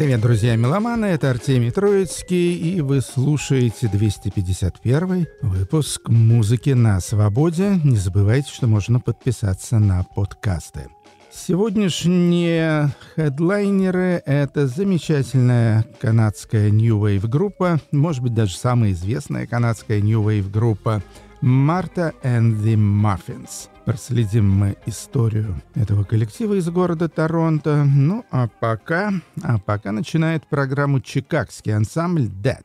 Привет, друзья меломаны, это Артемий Троицкий, и вы слушаете 251 выпуск «Музыки на свободе». Не забывайте, что можно подписаться на подкасты. Сегодняшние хедлайнеры — это замечательная канадская New Wave группа, может быть, даже самая известная канадская New Wave группа «Марта and the Muffins». Проследим мы историю этого коллектива из города Торонто. Ну, а пока, а пока начинает программу чикагский ансамбль Dead.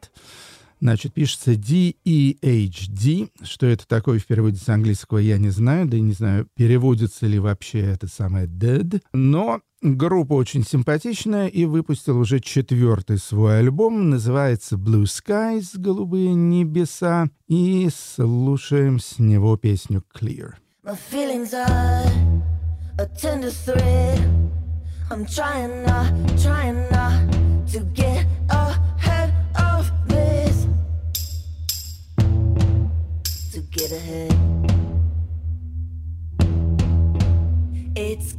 Значит, пишется D-E-H-D. Что это такое в переводе с английского, я не знаю. Да и не знаю, переводится ли вообще это самое Dead. Но группа очень симпатичная и выпустила уже четвертый свой альбом. Называется Blue Skies, голубые небеса. И слушаем с него песню Clear. My feelings are a tender thread. I'm trying not, trying not to get ahead of this. To get ahead. It's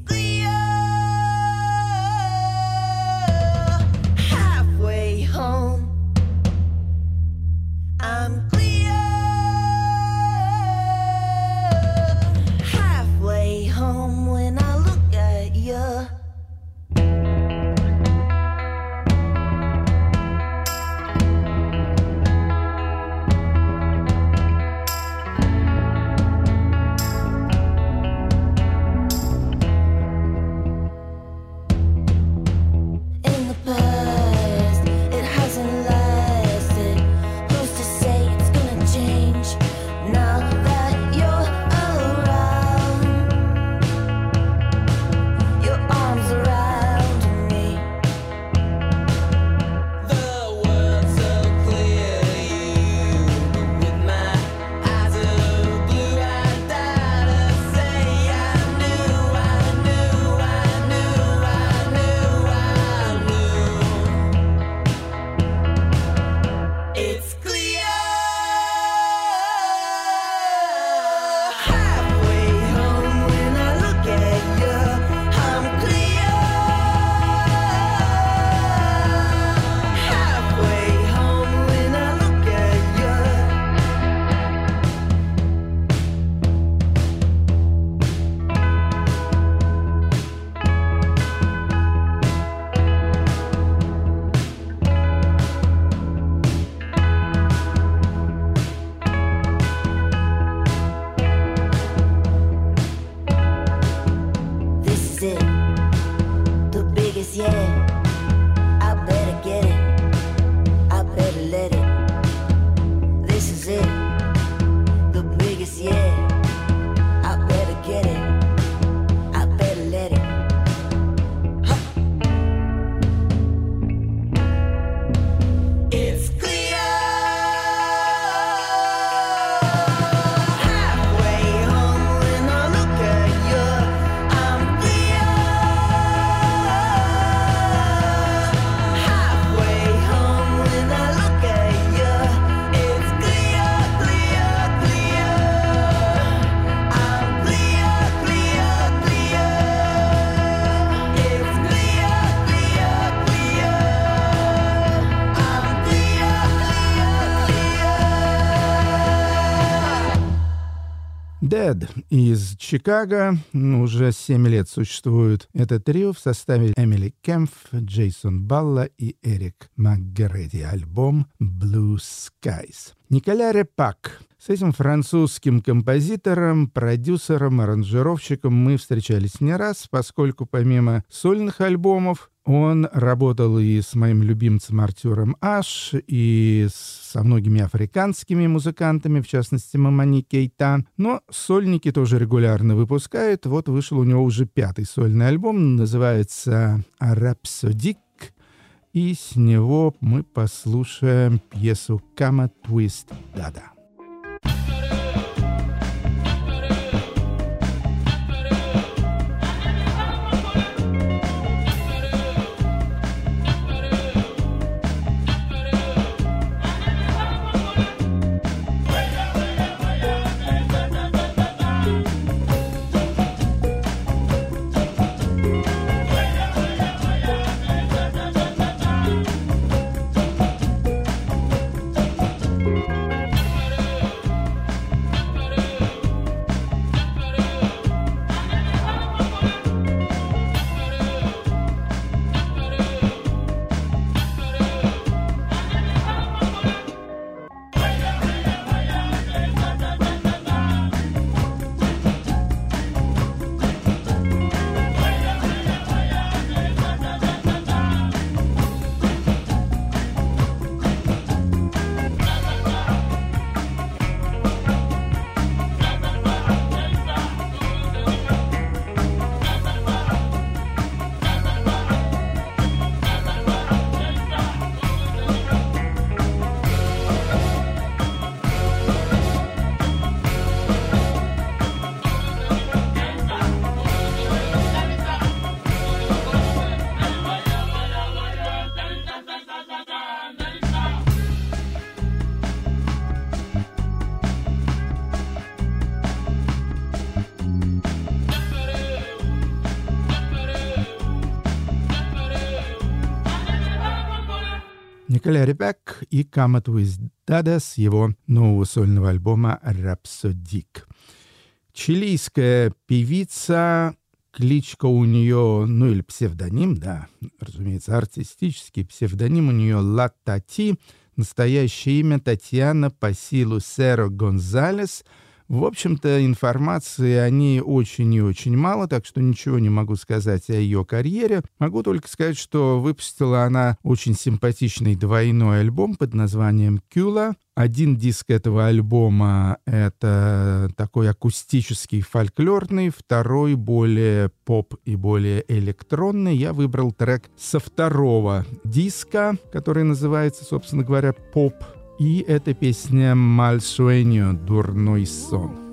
из Чикаго. Уже 7 лет существует это трио в составе Эмили Кемф, Джейсон Балла и Эрик МакГереди. Альбом Blue Skies. Николя Репак. С этим французским композитором, продюсером, аранжировщиком мы встречались не раз, поскольку помимо сольных альбомов он работал и с моим любимцем Артуром Аш, и со многими африканскими музыкантами, в частности, Мамани Кейта. Но сольники тоже регулярно выпускают. Вот вышел у него уже пятый сольный альбом, называется «Рапсодик», и с него мы послушаем пьесу «Кама Твист Дада». Николя Ребек и Come Dada с его нового сольного альбома «Рапсодик». Чилийская певица, кличка у нее, ну или псевдоним, да, разумеется, артистический псевдоним у нее Латати, настоящее имя Татьяна Пасилу Серо Гонзалес — в общем-то, информации о ней очень и очень мало, так что ничего не могу сказать о ее карьере. Могу только сказать, что выпустила она очень симпатичный двойной альбом под названием «Кюла». Один диск этого альбома — это такой акустический фольклорный, второй более поп и более электронный. Я выбрал трек со второго диска, который называется, собственно говоря, «Поп и эта песня «Mal sueño» — «Дурной сон».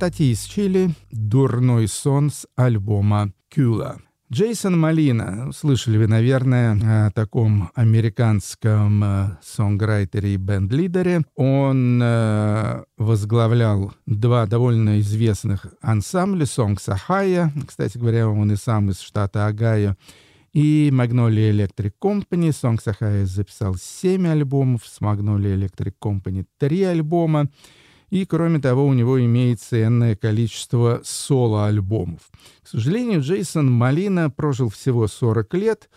Латати из Чили, «Дурной сон» с альбома «Кюла». Джейсон Малина, слышали вы, наверное, о таком американском э, сонграйтере и бенд-лидере. Он э, возглавлял два довольно известных ансамбля «Songs Ohio», кстати говоря, он и сам из штата Огайо, и Magnolia Electric Company. Songs Ohio записал семь альбомов, с Magnolia Electric Company три альбома. И, кроме того, у него имеется энное количество соло-альбомов. К сожалению, Джейсон Малина прожил всего 40 лет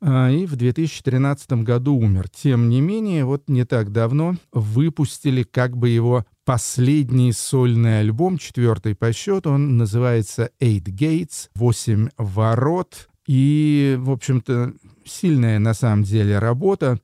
а, и в 2013 году умер. Тем не менее, вот не так давно выпустили как бы его последний сольный альбом, четвертый по счету. Он называется «Eight Gates», «Восемь ворот». И, в общем-то, сильная на самом деле работа.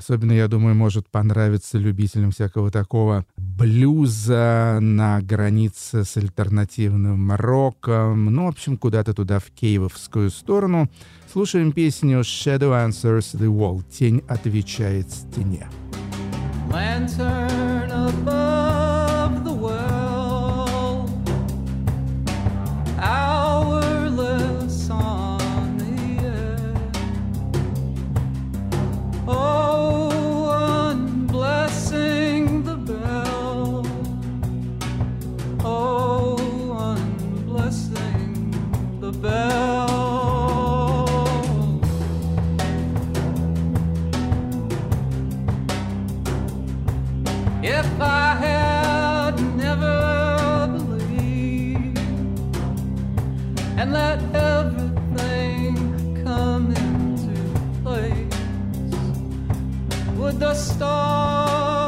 Особенно, я думаю, может понравиться любителям всякого такого блюза на границе с альтернативным роком. Ну, в общем, куда-то туда, в кейвовскую сторону. Слушаем песню «Shadow Answers the Wall». «Тень отвечает стене». Lantern above the world, everything come into place? Would the stars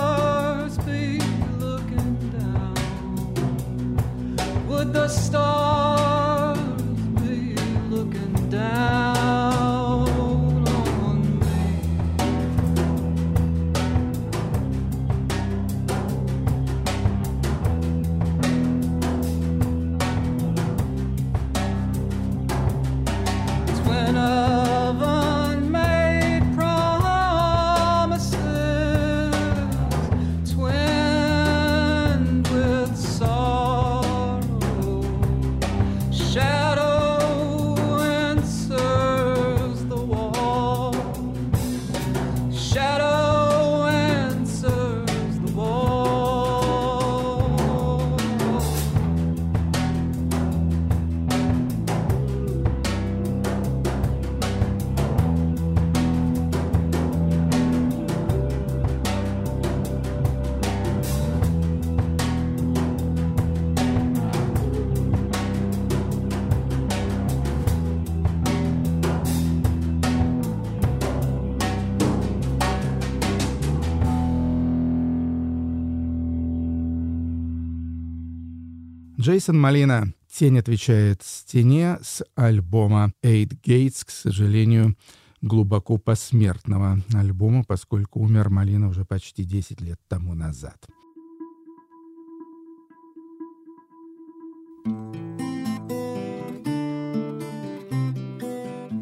be looking down? Would the stars? when I Джейсон Малина «Тень отвечает стене» с альбома «Eight Gates», к сожалению, глубоко посмертного альбома, поскольку умер Малина уже почти 10 лет тому назад.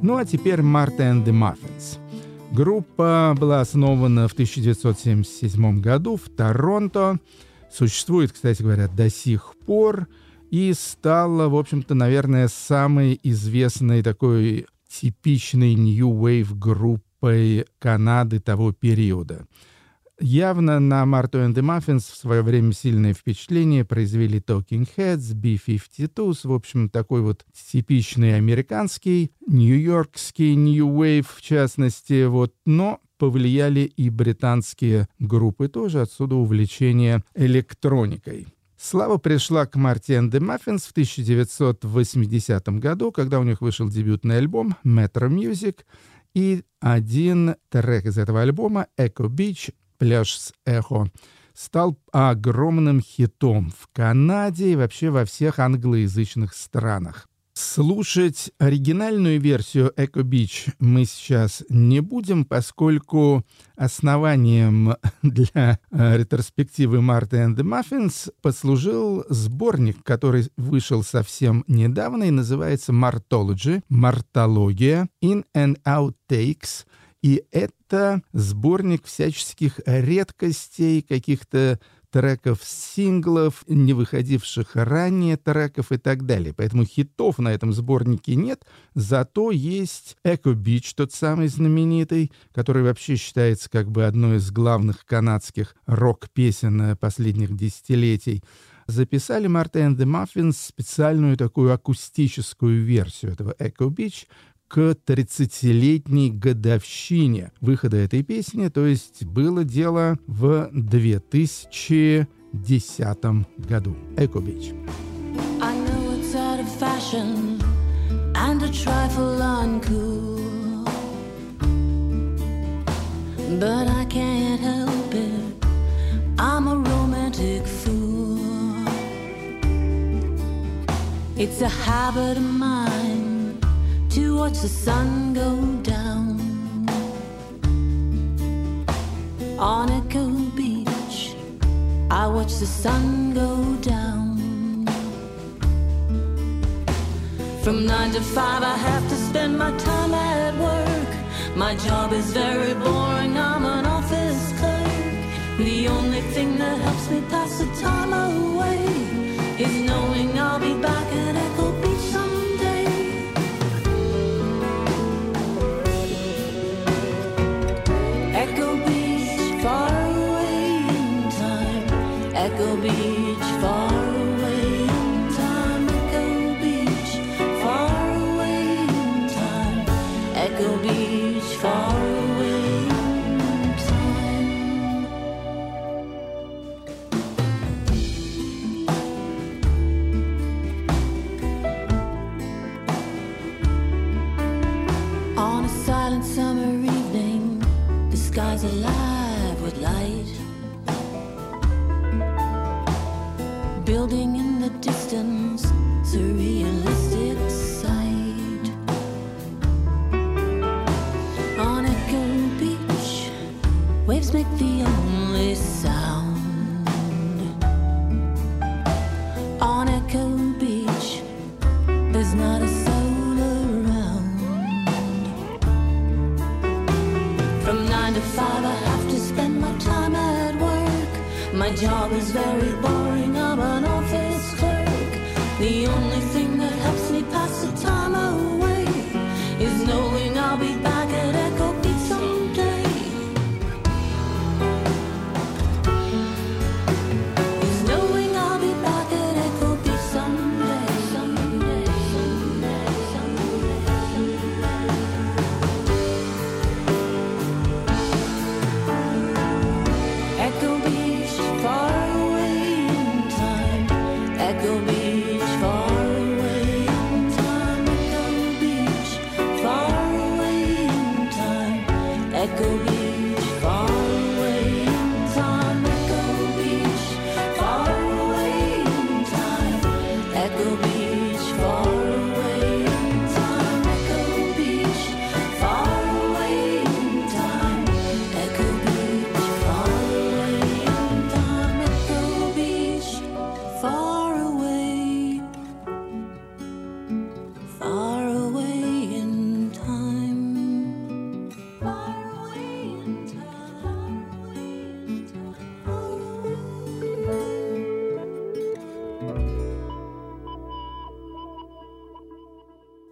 Ну а теперь «Martha and the Muffins». Группа была основана в 1977 году в Торонто существует, кстати говоря, до сих пор и стала, в общем-то, наверное, самой известной такой типичной New Wave группой Канады того периода. Явно на Марту and the Muffins в свое время сильное впечатление произвели Talking Heads, B-52s, в общем, такой вот типичный американский, нью-йоркский New Wave в частности, вот, но повлияли и британские группы тоже, отсюда увлечение электроникой. Слава пришла к Марти and the Muffins в 1980 году, когда у них вышел дебютный альбом Metro Music, и один трек из этого альбома «Echo Beach» «Пляж с эхо» стал огромным хитом в Канаде и вообще во всех англоязычных странах. Слушать оригинальную версию Echo Beach мы сейчас не будем, поскольку основанием для э, ретроспективы Марта and the Muffins послужил сборник, который вышел совсем недавно и называется Martology, Мартология, In and Out Takes, и это сборник всяческих редкостей, каких-то треков синглов, не выходивших ранее треков и так далее. Поэтому хитов на этом сборнике нет, зато есть Echo Beach, тот самый знаменитый, который вообще считается как бы одной из главных канадских рок-песен последних десятилетий. Записали Марта and the Muffins специальную такую акустическую версию этого Echo Beach, к 30-летней годовщине выхода этой песни, то есть было дело в 2010 году. Эко Бич. But I can't help it, I'm a romantic fool. It's a habit of mine to watch the sun go down on Echo Beach. I watch the sun go down. From nine to five, I have to spend my time at work. My job is very boring, I'm an office clerk. The only thing that helps me pass the time away is knowing I'll be back at I have to spend my time at work. My job is very boring, I'm an office clerk. The only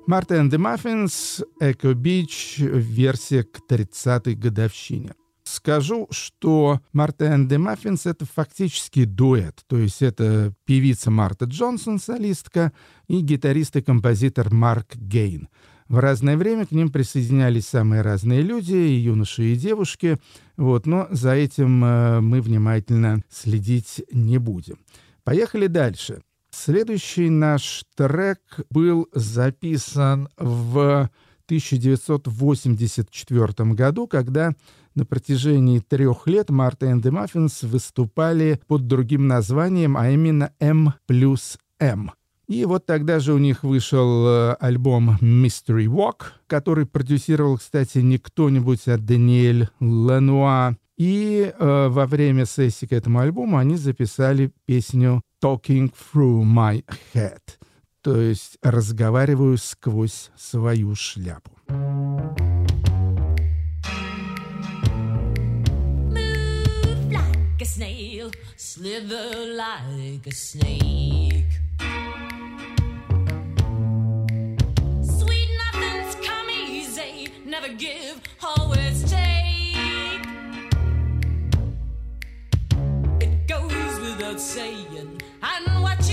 Марта and the Echo Beach, версия к 30-й годовщине. Скажу, что Марта and the это фактически дуэт, то есть это певица Марта Джонсон, солистка, и гитарист и композитор Марк Гейн. В разное время к ним присоединялись самые разные люди, и юноши, и девушки, вот, но за этим э, мы внимательно следить не будем. Поехали дальше. Следующий наш трек был записан в 1984 году, когда на протяжении трех лет Марта и the Muffins выступали под другим названием, а именно M плюс M. И вот тогда же у них вышел э, альбом Mystery Walk, который продюсировал, кстати, не кто-нибудь, а Даниэль Лануа. И э, во время сессии к этому альбому они записали песню talking through my head, то есть разговариваю сквозь свою шляпу. Move like a snail, slither like a snake. Sweet nothings come easy, never give, always take. It goes without saying and what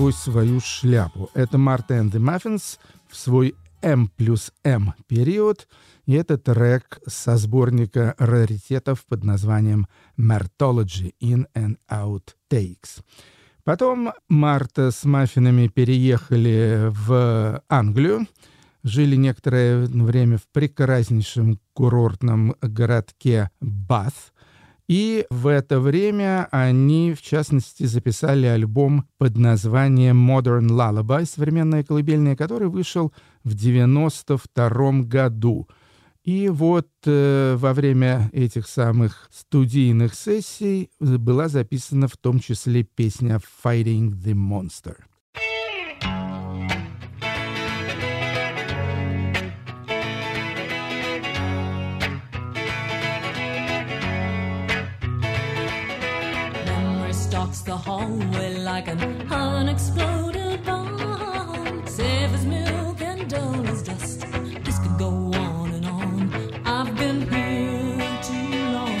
сквозь свою шляпу. Это Марта and the Muffins в свой M плюс M период, и это трек со сборника раритетов под названием Martology In and Out Takes. Потом Марта с Маффинами переехали в Англию, жили некоторое время в прекраснейшем курортном городке Бат, и в это время они, в частности, записали альбом под названием Modern Lullaby, современная колыбельная, который вышел в 92 году. И вот э, во время этих самых студийных сессий была записана в том числе песня «Fighting the Monster». The hallway like an unexploded bomb. Safe as milk and dull as dust. This could go on and on. I've been here too long.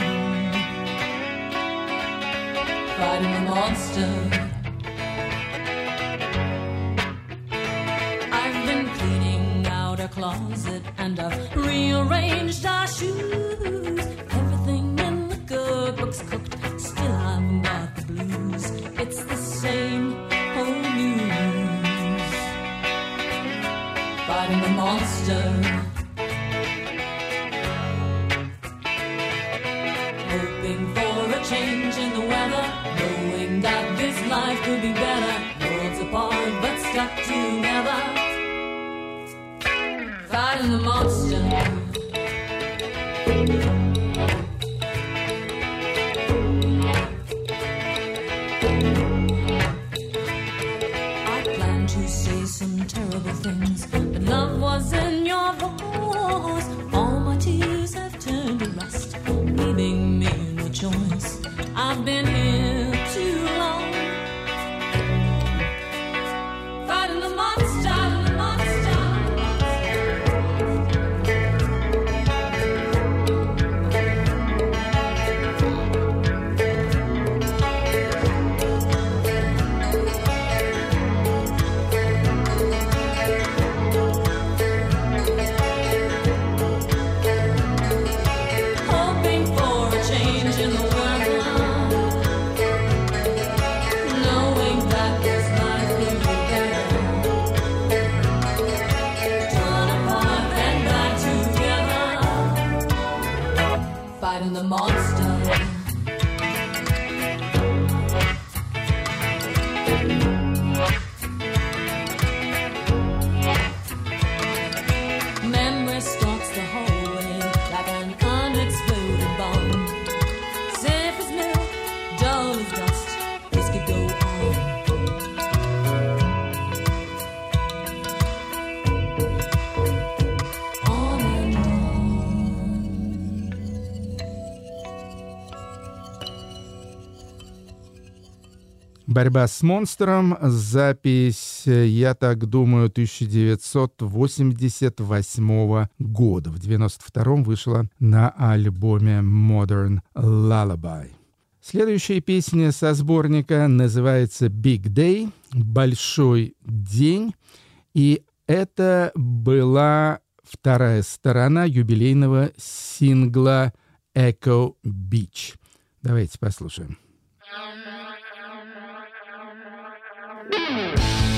Fighting the monster. I've been cleaning out our closet and I've rearranged our shoes. Борьба с монстром. Запись, я так думаю, 1988 года. В 92 вышла на альбоме Modern Lullaby. Следующая песня со сборника называется Big Day, Большой день. И это была вторая сторона юбилейного сингла Echo Beach. Давайте послушаем. Mm-hmm.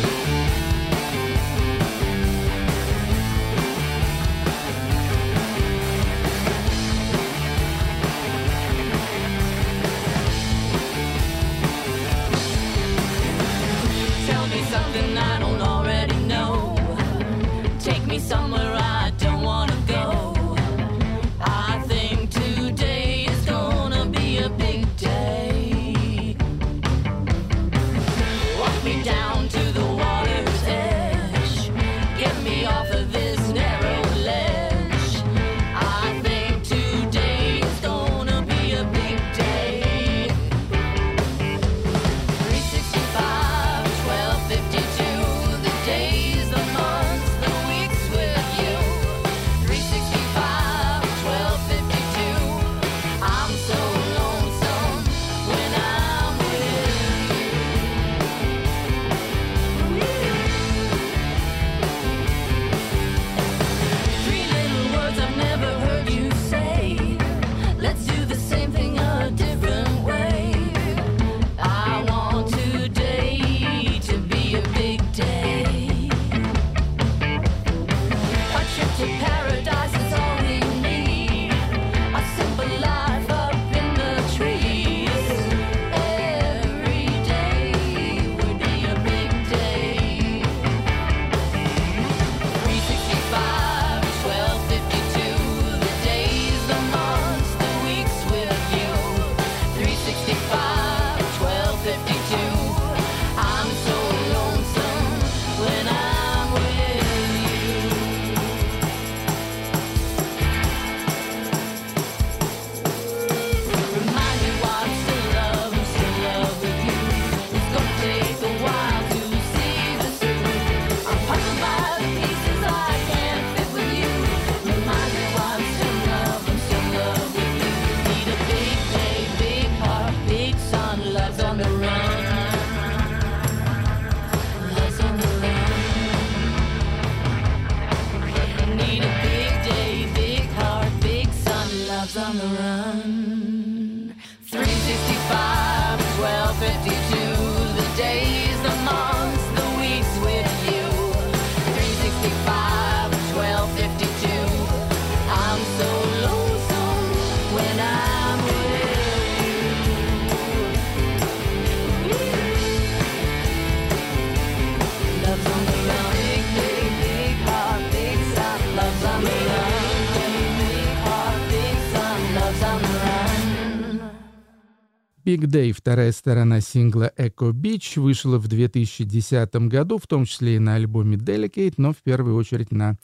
Big Day, вторая сторона сингла Echo Beach, вышла в 2010 году, в том числе и на альбоме Delicate, но в первую очередь на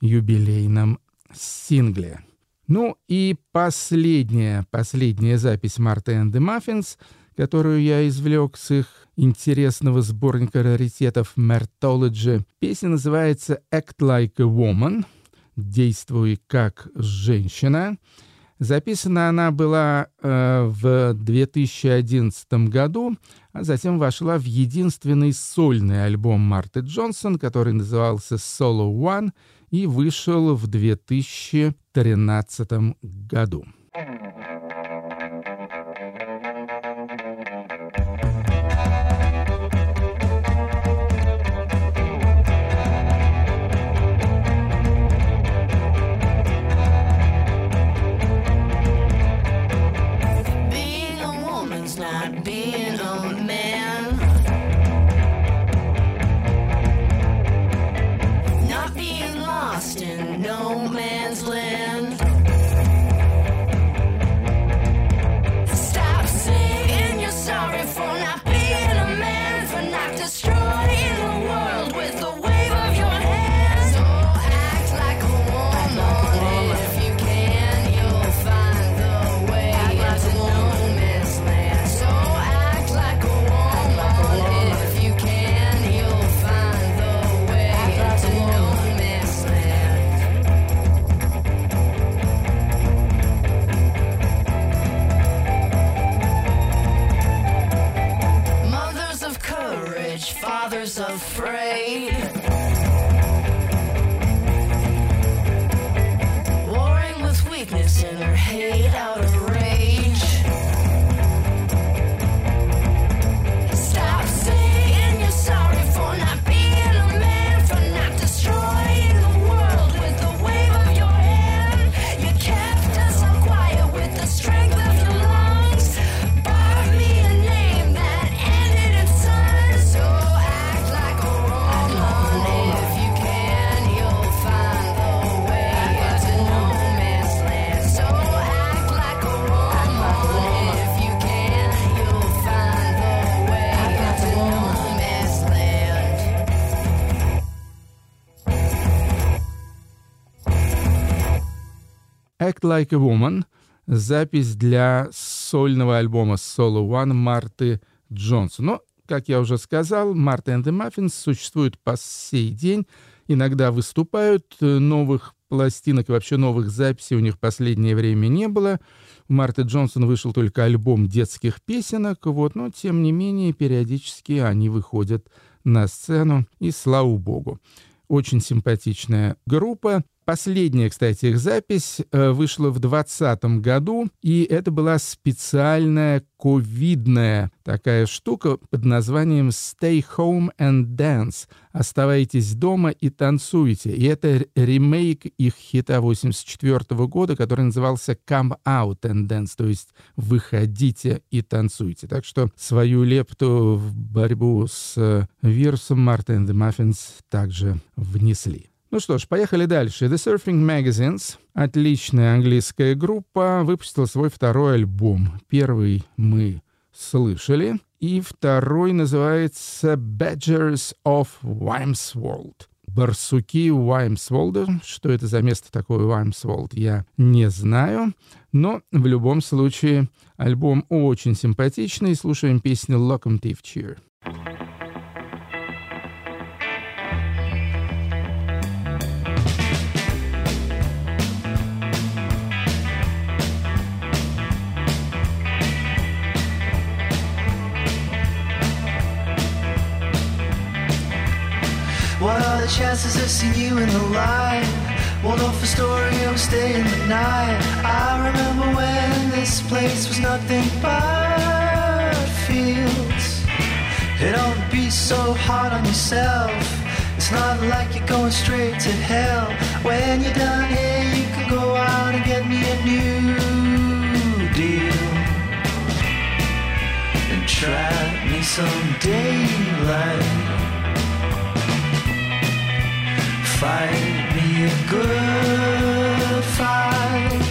юбилейном сингле. Ну и последняя, последняя запись Марта and the Muffins, которую я извлек с их интересного сборника раритетов Mertology. Песня называется «Act Like a Woman» — «Действуй как женщина». Записана она была э, в 2011 году, а затем вошла в единственный сольный альбом Марты Джонсон, который назывался «Solo One» и вышел в 2013 году. «Act Like a Woman» — запись для сольного альбома «Solo One» Марты Джонсон. Но, как я уже сказал, Марта and the Muffins существуют по сей день. Иногда выступают, э, новых пластинок и вообще новых записей у них в последнее время не было. У Марты Джонсон вышел только альбом детских песенок, вот, но тем не менее периодически они выходят на сцену, и слава богу. Очень симпатичная группа. Последняя, кстати, их запись э, вышла в 2020 году, и это была специальная ковидная такая штука под названием «Stay Home and Dance» — «Оставайтесь дома и танцуйте». И это ремейк их хита 84 года, который назывался «Come Out and Dance», то есть «Выходите и танцуйте». Так что свою лепту в борьбу с э, вирусом and the Muffins также внесли. Ну что ж, поехали дальше. The Surfing Magazines, отличная английская группа, выпустила свой второй альбом. Первый мы слышали, и второй называется Badgers of Wimswold. Барсуки Уаймсволда. Что это за место такое Уаймсволд, я не знаю. Но в любом случае альбом очень симпатичный. Слушаем песню Locomotive Cheer. Seeing you in the light? Waldorf Astoria was staying the night. I remember when this place was nothing but fields. It don't be so hard on yourself. It's not like you're going straight to hell. When you're done here, you can go out and get me a new deal. And trap me some daylight. Fight me a good fight.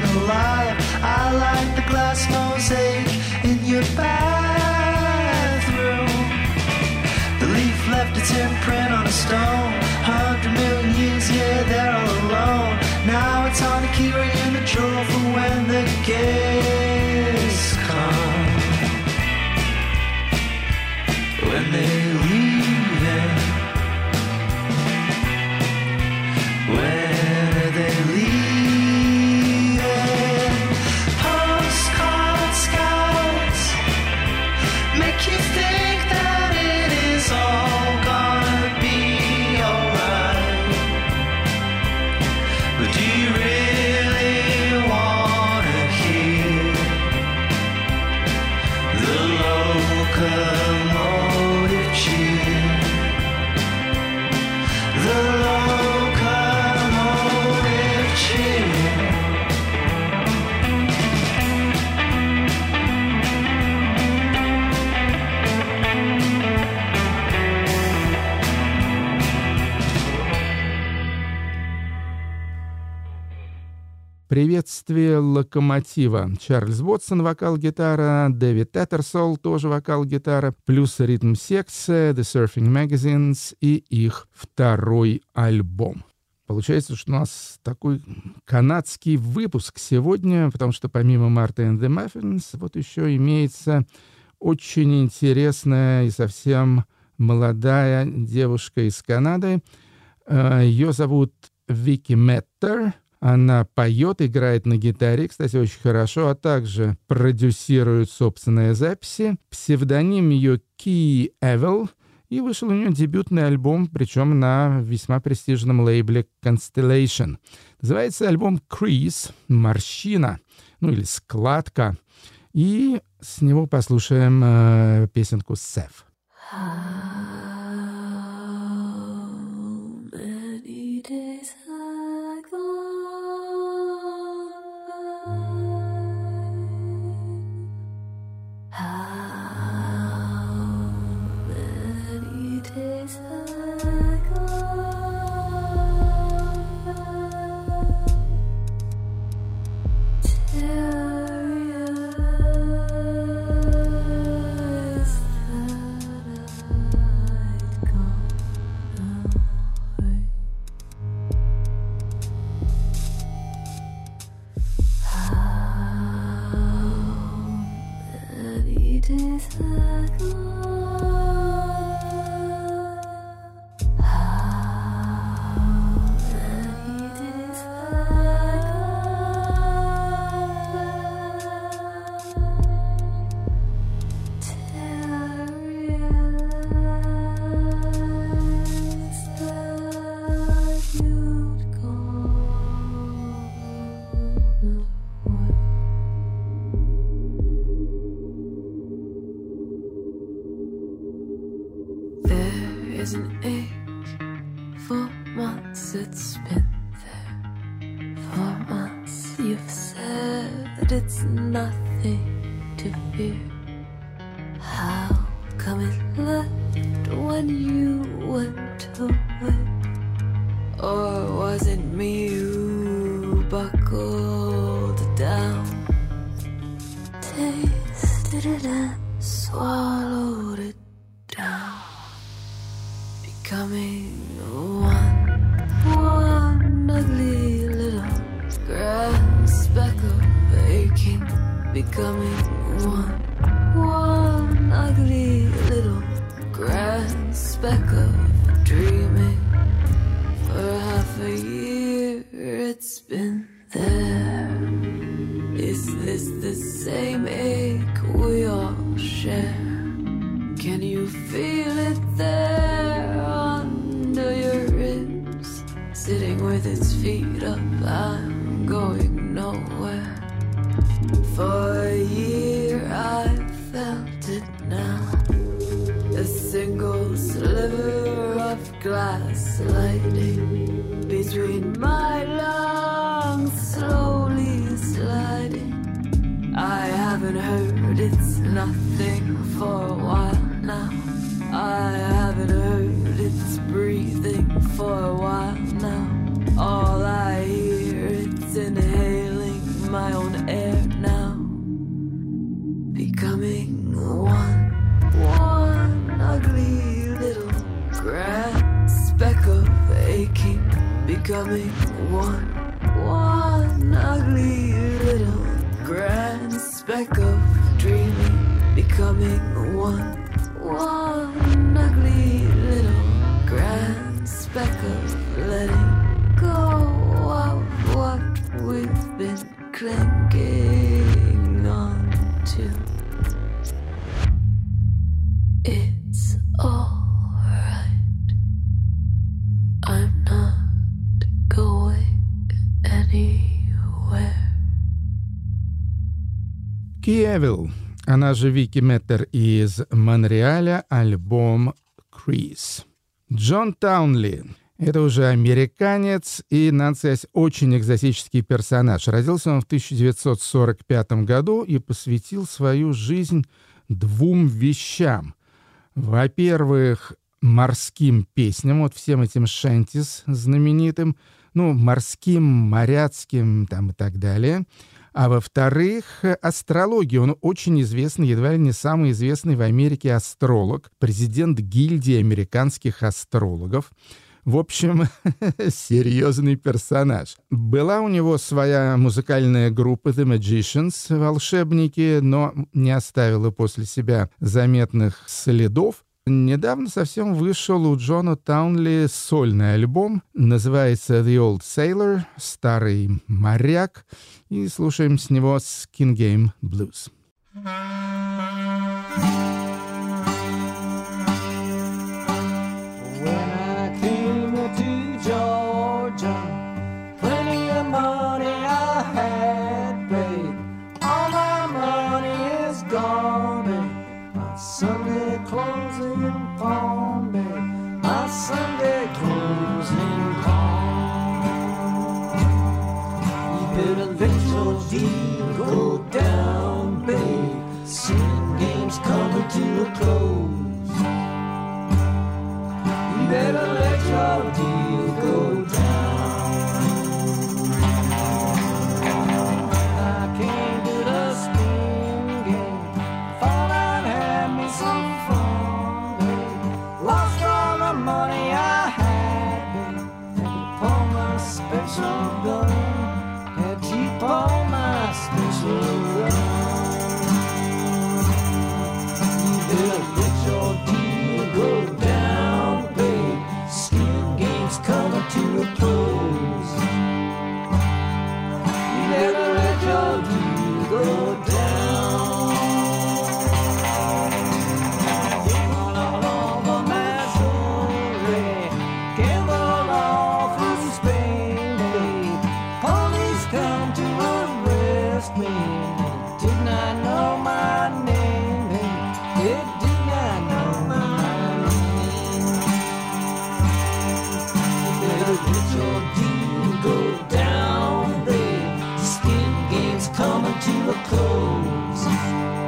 Being alive. I like the glass mosaic in your bathroom. The leaf left its imprint on a stone. Hundred million years, yeah, they're all alone. Now it's on a keyring in the drawer for when the guests Приветствие локомотива. Чарльз Вотсон, вокал-гитара, Дэвид Теттерсол, тоже вокал-гитара, плюс ритм-секция, The Surfing Magazines и их второй альбом. Получается, что у нас такой канадский выпуск сегодня, потому что помимо Марта and the Muffins вот еще имеется очень интересная и совсем молодая девушка из Канады. Э, Ее зовут Вики Меттер. Она поет, играет на гитаре, кстати, очень хорошо, а также продюсирует собственные записи. Псевдоним ее Ки Эвел. И вышел у нее дебютный альбом, причем на весьма престижном лейбле Constellation. Называется альбом Crease, морщина, ну или складка. И с него послушаем э, песенку Сев. Is an ache for months it's been there. For months you've said it's nothing to fear. How come it left when you went away? Or was it me who it down. Tasted it and swallowed Becoming one, one ugly little grass speck of aching. Becoming one, one ugly little grand speck of dreaming. Becoming one, one ugly little grand speck of letting go of what we've been clinging Киевил, она же Вики Меттер из Монреаля, альбом «Криз». Джон Таунли — это уже американец и, надо сказать, очень экзотический персонаж. Родился он в 1945 году и посвятил свою жизнь двум вещам. Во-первых, морским песням, вот всем этим шентис знаменитым, ну, морским, моряцким там и так далее. А во-вторых, астрология. Он очень известный, едва ли не самый известный в Америке астролог, президент гильдии американских астрологов. В общем, серьезный персонаж. Была у него своя музыкальная группа The Magicians, волшебники, но не оставила после себя заметных следов. Недавно совсем вышел у Джона Таунли сольный альбом, называется The Old Sailor, Старый моряк, и слушаем с него Skin Game Blues. to a close.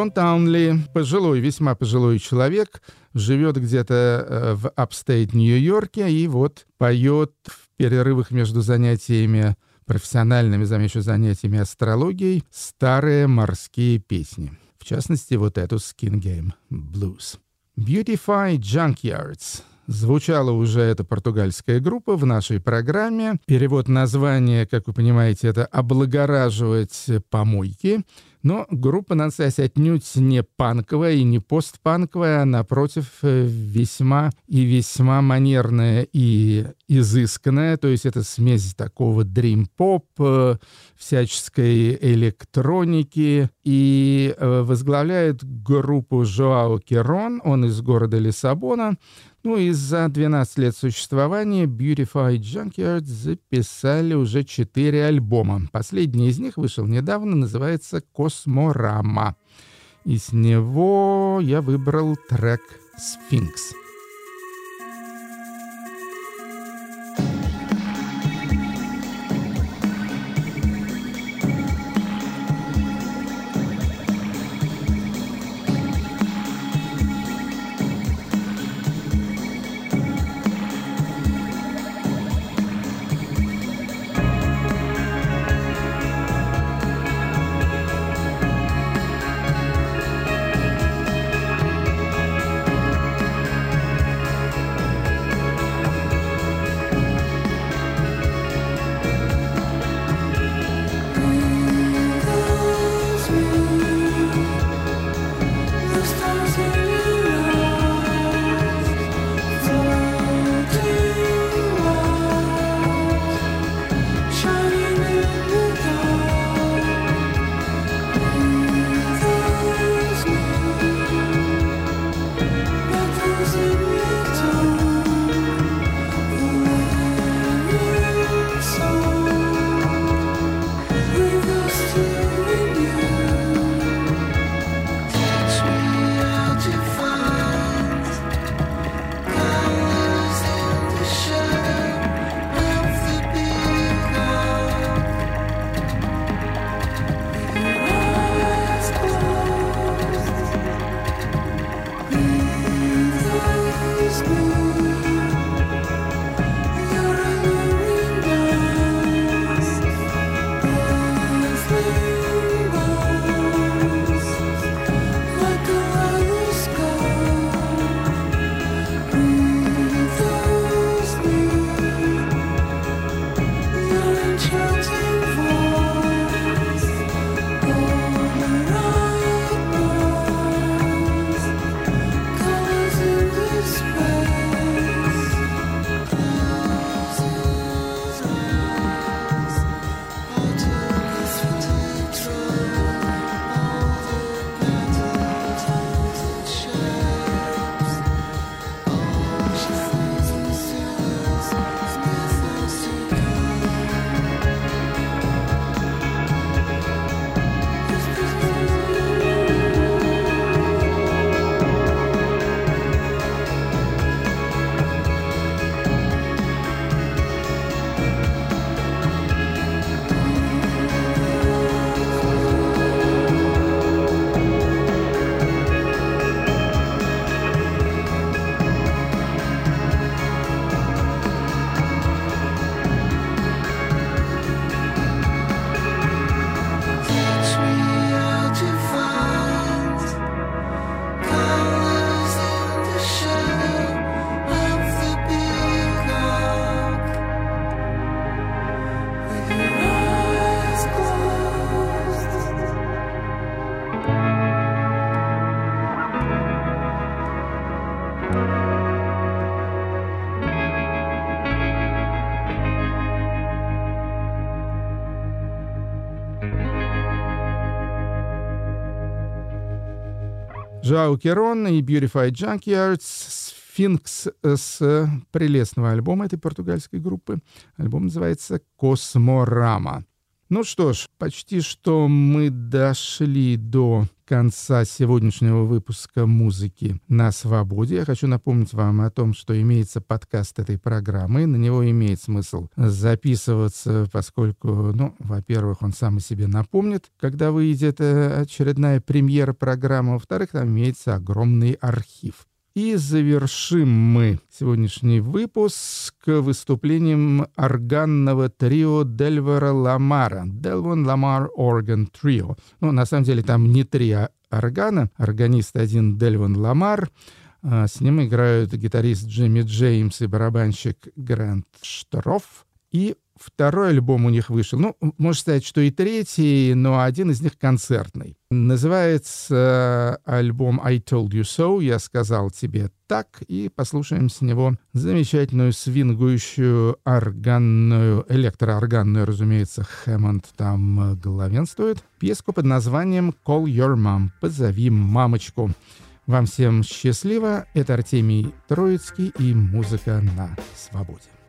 Джон Таунли, пожилой, весьма пожилой человек, живет где-то э, в upstate Нью-Йорке и вот поет в перерывах между занятиями профессиональными, замечу, занятиями астрологией старые морские песни. В частности, вот эту «Skin Game Blues». Beautify Junkyards Звучала уже эта португальская группа в нашей программе. Перевод названия, как вы понимаете, это «облагораживать помойки». Но группа, надо сказать, отнюдь не панковая и не постпанковая, а напротив, весьма и весьма манерная и изысканная. То есть это смесь такого дрим-поп, э, всяческой электроники. И э, возглавляет группу Жоао Керон, он из города Лиссабона. Ну и за 12 лет существования Beautify Junkyard записали уже 4 альбома. Последний из них вышел недавно, называется «Косморама». И с него я выбрал трек «Сфинкс». Жао Керон и Beautified Junkyards Финкс с прелестного альбома этой португальской группы. Альбом называется «Косморама». Ну что ж, почти что мы дошли до конца сегодняшнего выпуска музыки на свободе. Я хочу напомнить вам о том, что имеется подкаст этой программы. На него имеет смысл записываться, поскольку, ну, во-первых, он сам о себе напомнит, когда выйдет э, очередная премьера программы. Во-вторых, там имеется огромный архив. И завершим мы сегодняшний выпуск выступлением органного трио Дельвара Ламара. Делвон Ламар Орган Трио. Ну, на самом деле там не три органа. Органист один Дельвон Ламар. А, с ним играют гитарист Джимми Джеймс и барабанщик Грант Штроф. И Второй альбом у них вышел. Ну, можно сказать, что и третий, но один из них концертный. Называется э, альбом «I Told You So», «Я сказал тебе так», и послушаем с него замечательную свингующую органную, электроорганную, разумеется, Хэммонд там главенствует, песку под названием «Call Your Mom», «Позови мамочку». Вам всем счастливо. Это Артемий Троицкий и музыка на свободе.